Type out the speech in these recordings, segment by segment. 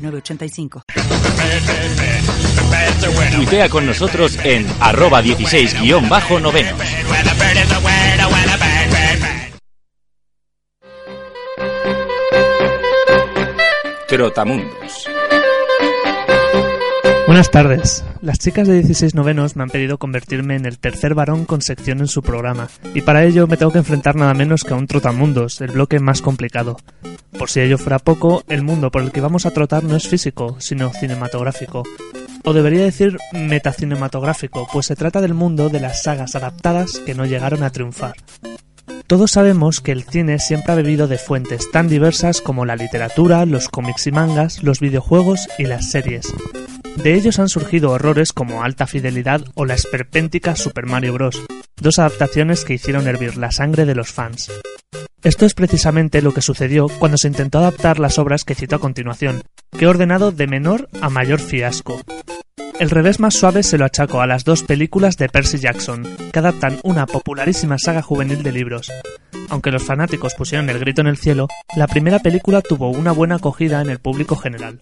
985. Tuitea con nosotros en arroba 16-noveno. Trotamundos. Buenas tardes. Las chicas de 16 novenos me han pedido convertirme en el tercer varón con sección en su programa, y para ello me tengo que enfrentar nada menos que a un trotamundos, el bloque más complicado. Por si ello fuera poco, el mundo por el que vamos a trotar no es físico, sino cinematográfico. O debería decir metacinematográfico, pues se trata del mundo de las sagas adaptadas que no llegaron a triunfar. Todos sabemos que el cine siempre ha bebido de fuentes tan diversas como la literatura, los cómics y mangas, los videojuegos y las series. De ellos han surgido horrores como Alta Fidelidad o la esperpéntica Super Mario Bros., dos adaptaciones que hicieron hervir la sangre de los fans. Esto es precisamente lo que sucedió cuando se intentó adaptar las obras que cito a continuación, que he ordenado de menor a mayor fiasco. El revés más suave se lo achaco a las dos películas de Percy Jackson, que adaptan una popularísima saga juvenil de libros. Aunque los fanáticos pusieron el grito en el cielo, la primera película tuvo una buena acogida en el público general.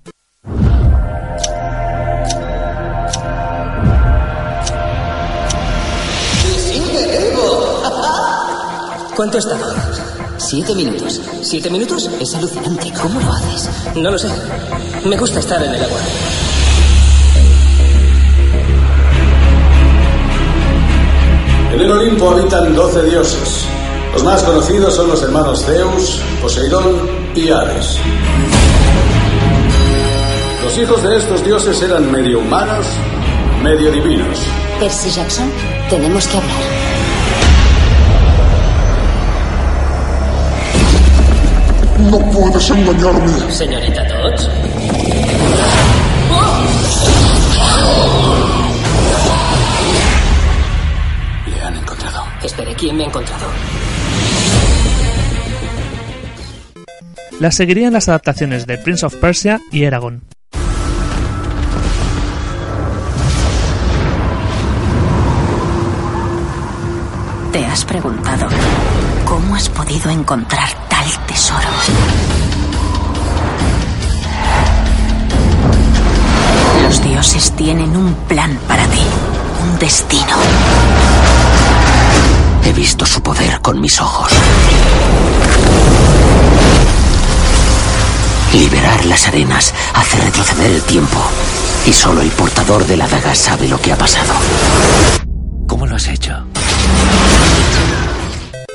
¿Cuánto está? Siete minutos. ¿Siete minutos? Es alucinante. ¿Cómo lo haces? No lo sé. Me gusta estar en el agua. En el Olimpo habitan doce dioses. Los más conocidos son los hermanos Zeus, Poseidón y Hades. Los hijos de estos dioses eran medio humanos, medio divinos. Percy Jackson, tenemos que hablar. No puedes engañarme. Señorita Dodge. Le han encontrado. Espere, ¿quién me ha encontrado? Las seguirían las adaptaciones de Prince of Persia y Eragon. ¿Te has preguntado cómo has podido encontrar tal tesoro? Los dioses tienen un plan para ti, un destino. He visto su poder con mis ojos. Liberar las arenas hace retroceder el tiempo. Y solo el portador de la daga sabe lo que ha pasado. ¿Cómo lo has hecho?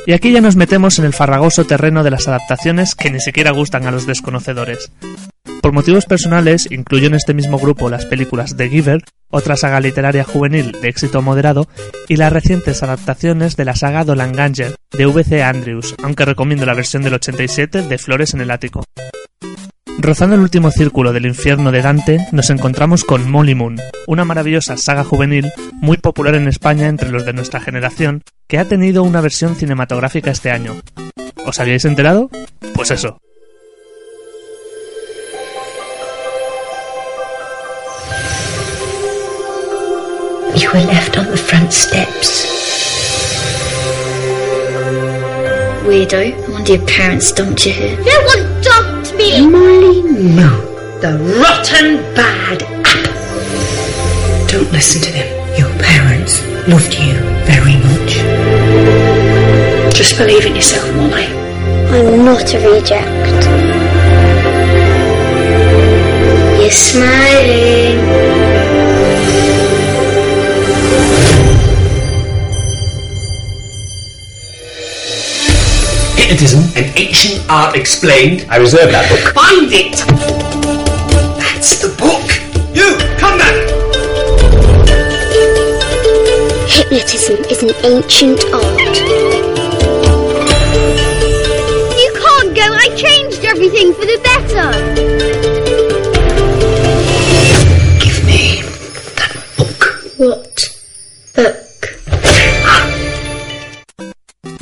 Y aquí ya nos metemos en el farragoso terreno de las adaptaciones que ni siquiera gustan a los desconocedores. Por motivos personales, incluyo en este mismo grupo las películas The Giver, otra saga literaria juvenil de éxito moderado, y las recientes adaptaciones de la saga Dolan Ganger, de V.C. Andrews, aunque recomiendo la versión del 87 de Flores en el Ático. Rozando el último círculo del infierno de Dante, nos encontramos con Molly Moon, una maravillosa saga juvenil muy popular en España entre los de nuestra generación, que ha tenido una versión cinematográfica este año. ¿Os habíais enterado? Pues eso. You were left on the front steps. Weirdo. I wonder your parents dumped you here. No one dumped me! Molly, no. The rotten bad apple. Don't listen to them. Your parents loved you very much. Just believe in yourself, Molly. I'm not a reject. You're smiling. Scientism and Ancient Art Explained. I reserve that book. Find it! That's the book! You, come back! Hypnotism is an ancient art. You can't go! I changed everything for the better! Give me that book. What? That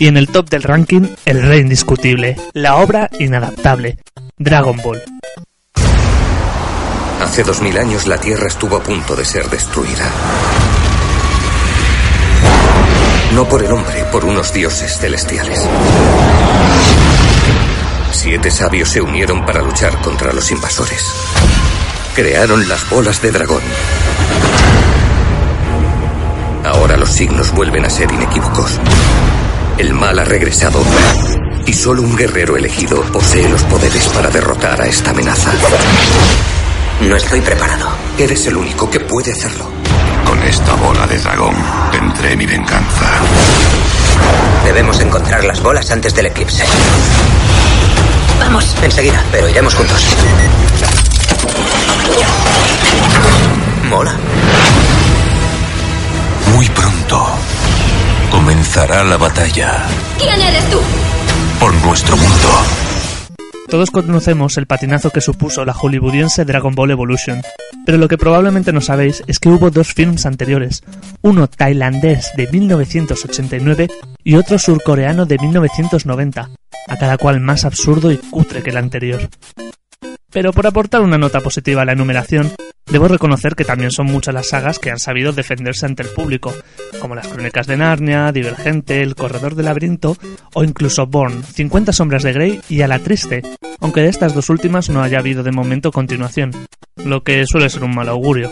Y en el top del ranking, el rey indiscutible, la obra inadaptable, Dragon Ball. Hace dos mil años la Tierra estuvo a punto de ser destruida. No por el hombre, por unos dioses celestiales. Siete sabios se unieron para luchar contra los invasores. Crearon las bolas de dragón. Ahora los signos vuelven a ser inequívocos. El mal ha regresado y solo un guerrero elegido posee los poderes para derrotar a esta amenaza. No estoy preparado. Eres el único que puede hacerlo. Con esta bola de dragón tendré mi venganza. Debemos encontrar las bolas antes del eclipse. Vamos, enseguida, pero iremos juntos. Mola. Muy pronto comenzará la batalla. ¿Quién eres tú? Por nuestro mundo. Todos conocemos el patinazo que supuso la hollywoodiense Dragon Ball Evolution, pero lo que probablemente no sabéis es que hubo dos films anteriores, uno tailandés de 1989 y otro surcoreano de 1990, a cada cual más absurdo y cutre que el anterior. Pero por aportar una nota positiva a la enumeración, debo reconocer que también son muchas las sagas que han sabido defenderse ante el público, como las Crónicas de Narnia, Divergente, El Corredor del Laberinto o incluso Born, 50 Sombras de Grey y A la Triste, aunque de estas dos últimas no haya habido de momento continuación, lo que suele ser un mal augurio.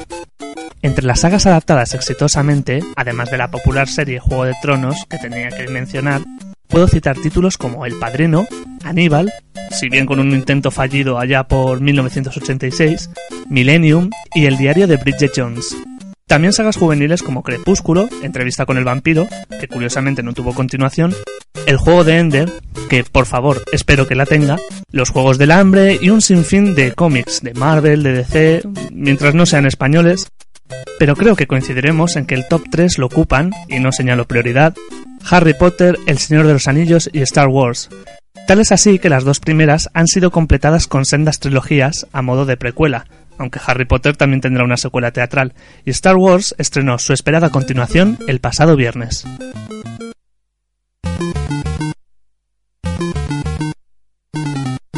Entre las sagas adaptadas exitosamente, además de la popular serie Juego de Tronos, que tenía que mencionar, puedo citar títulos como El Padrino, Aníbal, si bien con un intento fallido allá por 1986, Millennium y El diario de Bridget Jones. También sagas juveniles como Crepúsculo, Entrevista con el vampiro, que curiosamente no tuvo continuación, El juego de Ender, que por favor espero que la tenga, Los Juegos del Hambre y un sinfín de cómics de Marvel, de DC, mientras no sean españoles, pero creo que coincidiremos en que el top 3 lo ocupan, y no señalo prioridad, Harry Potter, El Señor de los Anillos y Star Wars. Tal es así que las dos primeras han sido completadas con sendas trilogías a modo de precuela, aunque Harry Potter también tendrá una secuela teatral, y Star Wars estrenó su esperada continuación el pasado viernes.